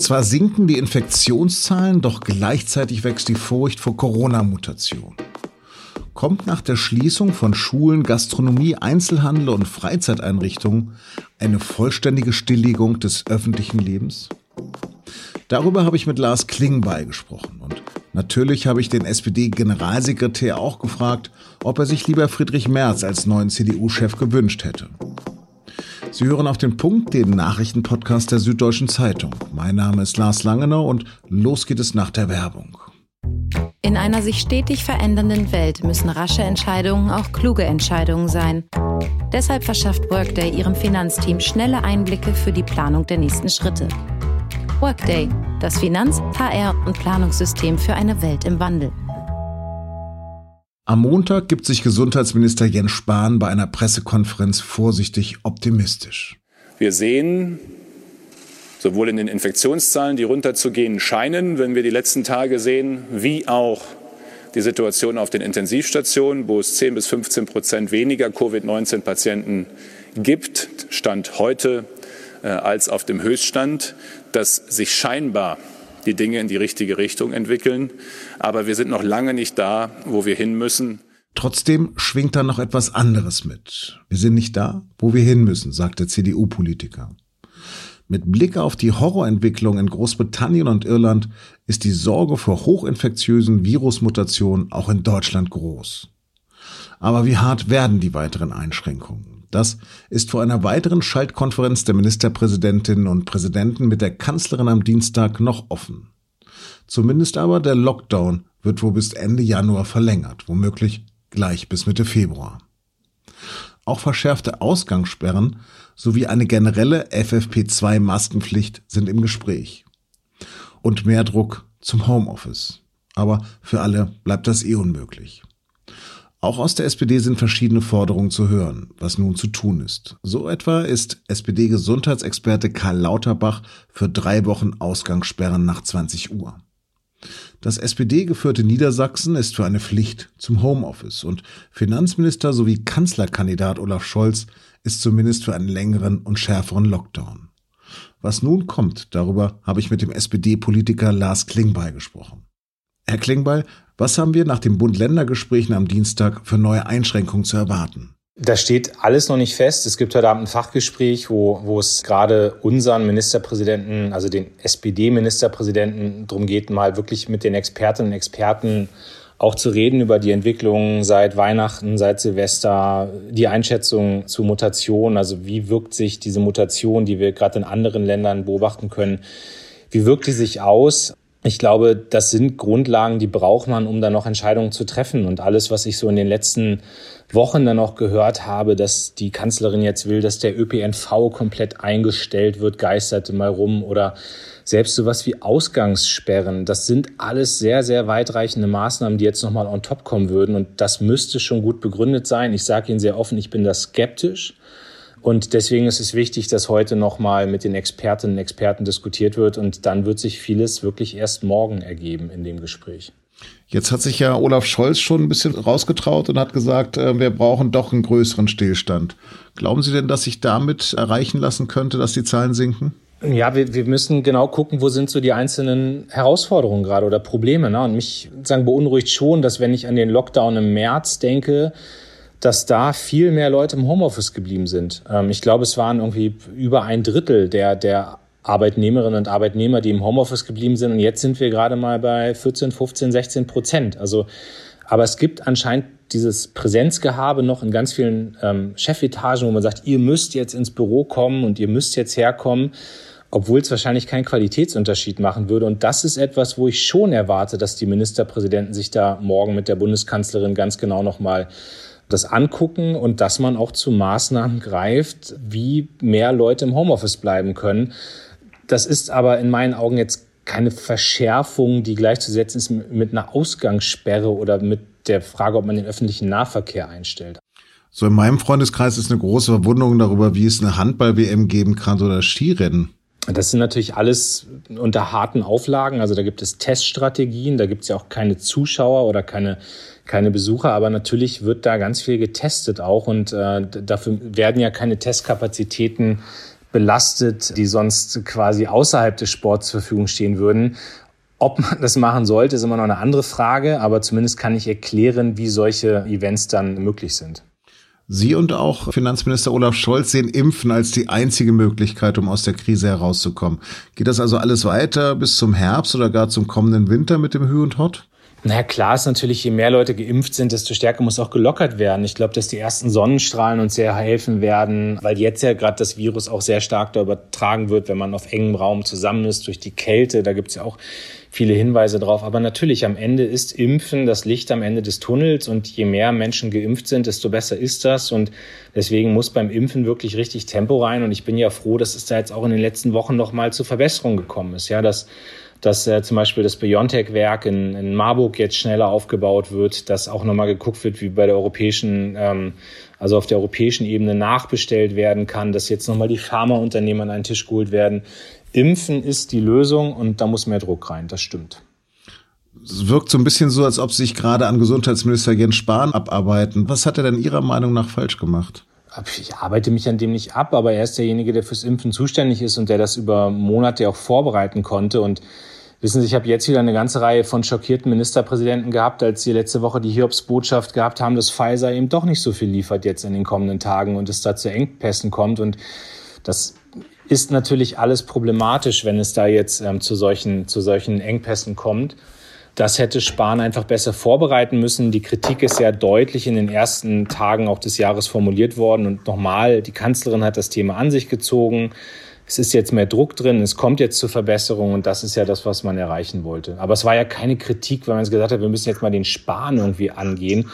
Zwar sinken die Infektionszahlen, doch gleichzeitig wächst die Furcht vor Corona-Mutation. Kommt nach der Schließung von Schulen, Gastronomie, Einzelhandel und Freizeiteinrichtungen eine vollständige Stilllegung des öffentlichen Lebens? Darüber habe ich mit Lars Klingbeil gesprochen und natürlich habe ich den SPD-Generalsekretär auch gefragt, ob er sich lieber Friedrich Merz als neuen CDU-Chef gewünscht hätte. Sie hören auf den Punkt, den Nachrichtenpodcast der Süddeutschen Zeitung. Mein Name ist Lars Langenau und los geht es nach der Werbung. In einer sich stetig verändernden Welt müssen rasche Entscheidungen auch kluge Entscheidungen sein. Deshalb verschafft Workday ihrem Finanzteam schnelle Einblicke für die Planung der nächsten Schritte. Workday, das Finanz-, HR- und Planungssystem für eine Welt im Wandel. Am Montag gibt sich Gesundheitsminister Jens Spahn bei einer Pressekonferenz vorsichtig optimistisch. Wir sehen sowohl in den Infektionszahlen, die runterzugehen scheinen, wenn wir die letzten Tage sehen, wie auch die Situation auf den Intensivstationen, wo es 10 bis 15 Prozent weniger Covid-19-Patienten gibt, Stand heute, äh, als auf dem Höchststand, dass sich scheinbar die Dinge in die richtige Richtung entwickeln. Aber wir sind noch lange nicht da, wo wir hin müssen. Trotzdem schwingt da noch etwas anderes mit. Wir sind nicht da, wo wir hin müssen, sagt der CDU-Politiker. Mit Blick auf die Horrorentwicklung in Großbritannien und Irland ist die Sorge vor hochinfektiösen Virusmutationen auch in Deutschland groß. Aber wie hart werden die weiteren Einschränkungen? Das ist vor einer weiteren Schaltkonferenz der Ministerpräsidentinnen und Präsidenten mit der Kanzlerin am Dienstag noch offen. Zumindest aber der Lockdown wird wohl bis Ende Januar verlängert, womöglich gleich bis Mitte Februar. Auch verschärfte Ausgangssperren sowie eine generelle FFP2-Maskenpflicht sind im Gespräch. Und mehr Druck zum Homeoffice. Aber für alle bleibt das eh unmöglich. Auch aus der SPD sind verschiedene Forderungen zu hören, was nun zu tun ist. So etwa ist SPD-Gesundheitsexperte Karl Lauterbach für drei Wochen Ausgangssperren nach 20 Uhr. Das SPD-geführte Niedersachsen ist für eine Pflicht zum Homeoffice und Finanzminister sowie Kanzlerkandidat Olaf Scholz ist zumindest für einen längeren und schärferen Lockdown. Was nun kommt, darüber habe ich mit dem SPD-Politiker Lars Klingbeil gesprochen. Herr Klingbeil, was haben wir nach den Bund-Länder-Gesprächen am Dienstag für neue Einschränkungen zu erwarten? Da steht alles noch nicht fest. Es gibt heute Abend ein Fachgespräch, wo, wo es gerade unseren Ministerpräsidenten, also den SPD-Ministerpräsidenten, darum geht, mal wirklich mit den Expertinnen und Experten auch zu reden über die Entwicklung seit Weihnachten, seit Silvester, die Einschätzung zu Mutationen, also wie wirkt sich diese Mutation, die wir gerade in anderen Ländern beobachten können, wie wirkt die sich aus? Ich glaube, das sind Grundlagen, die braucht man, um da noch Entscheidungen zu treffen. Und alles, was ich so in den letzten Wochen dann noch gehört habe, dass die Kanzlerin jetzt will, dass der ÖPNV komplett eingestellt wird, geisterte mal rum oder selbst sowas wie Ausgangssperren. Das sind alles sehr, sehr weitreichende Maßnahmen, die jetzt nochmal on top kommen würden. Und das müsste schon gut begründet sein. Ich sage Ihnen sehr offen, ich bin da skeptisch. Und deswegen ist es wichtig, dass heute nochmal mit den Expertinnen und Experten diskutiert wird. Und dann wird sich vieles wirklich erst morgen ergeben in dem Gespräch. Jetzt hat sich ja Olaf Scholz schon ein bisschen rausgetraut und hat gesagt, äh, wir brauchen doch einen größeren Stillstand. Glauben Sie denn, dass sich damit erreichen lassen könnte, dass die Zahlen sinken? Ja, wir, wir müssen genau gucken, wo sind so die einzelnen Herausforderungen gerade oder Probleme. Ne? Und mich sagen beunruhigt schon, dass wenn ich an den Lockdown im März denke, dass da viel mehr Leute im Homeoffice geblieben sind. Ähm, ich glaube, es waren irgendwie über ein Drittel der, der Arbeitnehmerinnen und Arbeitnehmer, die im Homeoffice geblieben sind. Und jetzt sind wir gerade mal bei 14, 15, 16 Prozent. Also, aber es gibt anscheinend dieses Präsenzgehabe noch in ganz vielen ähm, Chefetagen, wo man sagt, ihr müsst jetzt ins Büro kommen und ihr müsst jetzt herkommen, obwohl es wahrscheinlich keinen Qualitätsunterschied machen würde. Und das ist etwas, wo ich schon erwarte, dass die Ministerpräsidenten sich da morgen mit der Bundeskanzlerin ganz genau nochmal das angucken und dass man auch zu Maßnahmen greift, wie mehr Leute im Homeoffice bleiben können. Das ist aber in meinen Augen jetzt keine Verschärfung, die gleichzusetzen ist mit einer Ausgangssperre oder mit der Frage, ob man den öffentlichen Nahverkehr einstellt. So in meinem Freundeskreis ist eine große Verwunderung darüber, wie es eine Handball-WM geben kann oder Skirennen. Das sind natürlich alles unter harten Auflagen. Also da gibt es Teststrategien, da gibt es ja auch keine Zuschauer oder keine keine Besucher, aber natürlich wird da ganz viel getestet auch und äh, dafür werden ja keine Testkapazitäten belastet, die sonst quasi außerhalb des Sports zur Verfügung stehen würden. Ob man das machen sollte, ist immer noch eine andere Frage, aber zumindest kann ich erklären, wie solche Events dann möglich sind. Sie und auch Finanzminister Olaf Scholz sehen Impfen als die einzige Möglichkeit, um aus der Krise herauszukommen. Geht das also alles weiter bis zum Herbst oder gar zum kommenden Winter mit dem Hü und Hot? Na klar ist natürlich, je mehr Leute geimpft sind, desto stärker muss auch gelockert werden. Ich glaube, dass die ersten Sonnenstrahlen uns sehr helfen werden, weil jetzt ja gerade das Virus auch sehr stark da übertragen wird, wenn man auf engem Raum zusammen ist, durch die Kälte. Da gibt's ja auch viele Hinweise drauf. Aber natürlich, am Ende ist Impfen das Licht am Ende des Tunnels und je mehr Menschen geimpft sind, desto besser ist das. Und deswegen muss beim Impfen wirklich richtig Tempo rein. Und ich bin ja froh, dass es da jetzt auch in den letzten Wochen nochmal zu Verbesserungen gekommen ist. Ja, dass dass äh, zum Beispiel das BioNTech-Werk in, in Marburg jetzt schneller aufgebaut wird, dass auch nochmal geguckt wird, wie bei der europäischen, ähm, also auf der europäischen Ebene nachbestellt werden kann, dass jetzt nochmal die Pharmaunternehmen an einen Tisch geholt werden. Impfen ist die Lösung und da muss mehr Druck rein, das stimmt. Es wirkt so ein bisschen so, als ob sich gerade an Gesundheitsminister Jens Spahn abarbeiten. Was hat er denn Ihrer Meinung nach falsch gemacht? Ich arbeite mich an dem nicht ab, aber er ist derjenige, der fürs Impfen zuständig ist und der das über Monate auch vorbereiten konnte. Und wissen Sie, ich habe jetzt wieder eine ganze Reihe von schockierten Ministerpräsidenten gehabt, als sie letzte Woche die Hiobsbotschaft gehabt haben, dass Pfizer eben doch nicht so viel liefert jetzt in den kommenden Tagen und es da zu Engpässen kommt. Und das ist natürlich alles problematisch, wenn es da jetzt ähm, zu, solchen, zu solchen Engpässen kommt. Das hätte Spahn einfach besser vorbereiten müssen. Die Kritik ist sehr deutlich in den ersten Tagen auch des Jahres formuliert worden. Und nochmal, die Kanzlerin hat das Thema an sich gezogen. Es ist jetzt mehr Druck drin, es kommt jetzt zur Verbesserung und das ist ja das, was man erreichen wollte. Aber es war ja keine Kritik, weil man es gesagt hat, wir müssen jetzt mal den Spahn irgendwie angehen,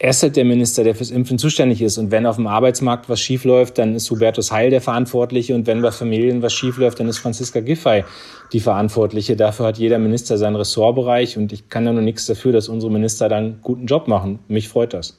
halt der Minister, der fürs Impfen zuständig ist. Und wenn auf dem Arbeitsmarkt was schiefläuft, dann ist Hubertus Heil der Verantwortliche. Und wenn bei Familien was schiefläuft, dann ist Franziska Giffey die Verantwortliche. Dafür hat jeder Minister seinen Ressortbereich. Und ich kann ja nur nichts dafür, dass unsere Minister dann einen guten Job machen. Mich freut das.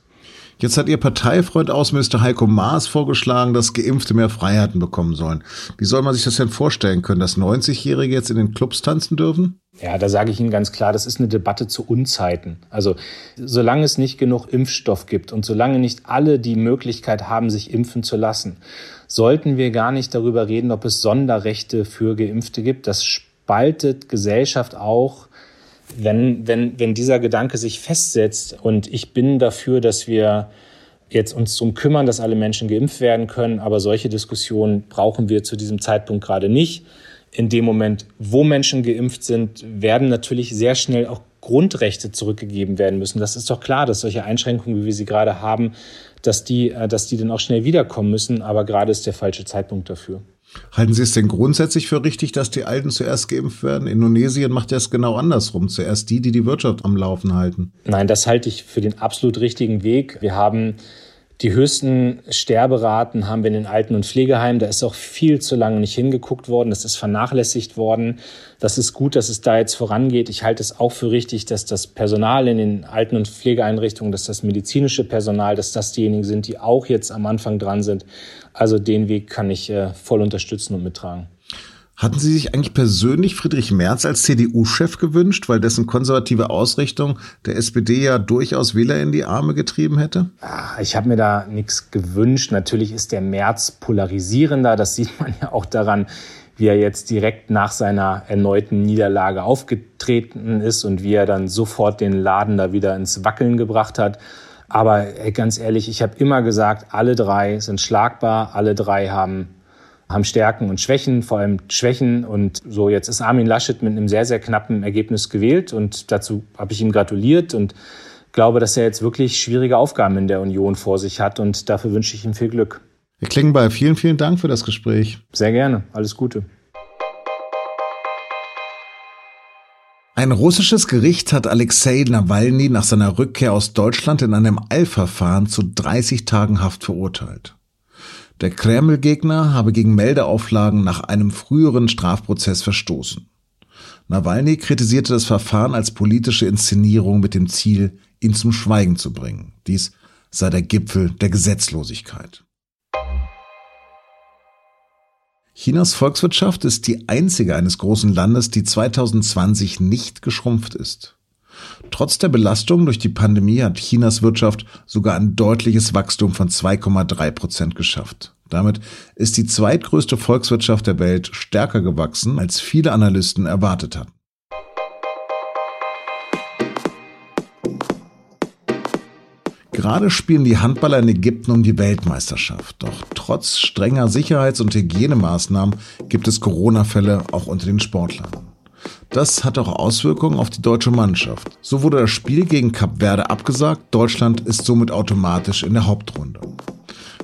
Jetzt hat Ihr Parteifreund Außenminister Heiko Maas vorgeschlagen, dass Geimpfte mehr Freiheiten bekommen sollen. Wie soll man sich das denn vorstellen können, dass 90-Jährige jetzt in den Clubs tanzen dürfen? Ja, da sage ich Ihnen ganz klar, das ist eine Debatte zu Unzeiten. Also solange es nicht genug Impfstoff gibt und solange nicht alle die Möglichkeit haben, sich impfen zu lassen, sollten wir gar nicht darüber reden, ob es Sonderrechte für Geimpfte gibt. Das spaltet Gesellschaft auch, wenn, wenn, wenn dieser Gedanke sich festsetzt. Und ich bin dafür, dass wir jetzt uns darum kümmern, dass alle Menschen geimpft werden können. Aber solche Diskussionen brauchen wir zu diesem Zeitpunkt gerade nicht in dem Moment, wo Menschen geimpft sind, werden natürlich sehr schnell auch Grundrechte zurückgegeben werden müssen. Das ist doch klar, dass solche Einschränkungen, wie wir sie gerade haben, dass die, äh, dass die dann auch schnell wiederkommen müssen. Aber gerade ist der falsche Zeitpunkt dafür. Halten Sie es denn grundsätzlich für richtig, dass die Alten zuerst geimpft werden? Indonesien macht das genau andersrum. Zuerst die, die die Wirtschaft am Laufen halten. Nein, das halte ich für den absolut richtigen Weg. Wir haben die höchsten Sterberaten haben wir in den Alten- und Pflegeheimen. Da ist auch viel zu lange nicht hingeguckt worden. Das ist vernachlässigt worden. Das ist gut, dass es da jetzt vorangeht. Ich halte es auch für richtig, dass das Personal in den Alten- und Pflegeeinrichtungen, dass das medizinische Personal, dass das diejenigen sind, die auch jetzt am Anfang dran sind. Also den Weg kann ich äh, voll unterstützen und mittragen. Hatten Sie sich eigentlich persönlich Friedrich Merz als CDU-Chef gewünscht, weil dessen konservative Ausrichtung der SPD ja durchaus Wähler in die Arme getrieben hätte? Ah, ich habe mir da nichts gewünscht. Natürlich ist der Merz polarisierender. Das sieht man ja auch daran, wie er jetzt direkt nach seiner erneuten Niederlage aufgetreten ist und wie er dann sofort den Laden da wieder ins Wackeln gebracht hat. Aber ganz ehrlich, ich habe immer gesagt, alle drei sind schlagbar, alle drei haben haben Stärken und Schwächen, vor allem Schwächen. Und so, jetzt ist Armin Laschet mit einem sehr, sehr knappen Ergebnis gewählt. Und dazu habe ich ihm gratuliert und glaube, dass er jetzt wirklich schwierige Aufgaben in der Union vor sich hat. Und dafür wünsche ich ihm viel Glück. Herr Klingenbeil, vielen, vielen Dank für das Gespräch. Sehr gerne. Alles Gute. Ein russisches Gericht hat Alexei Nawalny nach seiner Rückkehr aus Deutschland in einem Eilverfahren zu 30 Tagen Haft verurteilt. Der Kreml-Gegner habe gegen Meldeauflagen nach einem früheren Strafprozess verstoßen. Nawalny kritisierte das Verfahren als politische Inszenierung mit dem Ziel, ihn zum Schweigen zu bringen. Dies sei der Gipfel der Gesetzlosigkeit. Chinas Volkswirtschaft ist die einzige eines großen Landes, die 2020 nicht geschrumpft ist. Trotz der Belastung durch die Pandemie hat Chinas Wirtschaft sogar ein deutliches Wachstum von 2,3 Prozent geschafft. Damit ist die zweitgrößte Volkswirtschaft der Welt stärker gewachsen, als viele Analysten erwartet hatten. Gerade spielen die Handballer in Ägypten um die Weltmeisterschaft. Doch trotz strenger Sicherheits- und Hygienemaßnahmen gibt es Corona-Fälle auch unter den Sportlern. Das hat auch Auswirkungen auf die deutsche Mannschaft. So wurde das Spiel gegen Kap Verde abgesagt. Deutschland ist somit automatisch in der Hauptrunde.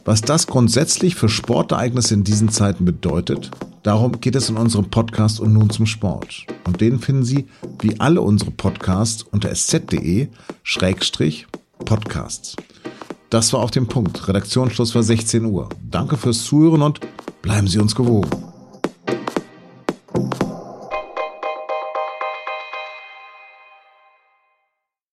Was das grundsätzlich für Sportereignisse in diesen Zeiten bedeutet, darum geht es in unserem Podcast und nun zum Sport. Und den finden Sie, wie alle unsere Podcasts, unter sz.de-podcasts. Das war auf dem Punkt. Redaktionsschluss war 16 Uhr. Danke fürs Zuhören und bleiben Sie uns gewogen.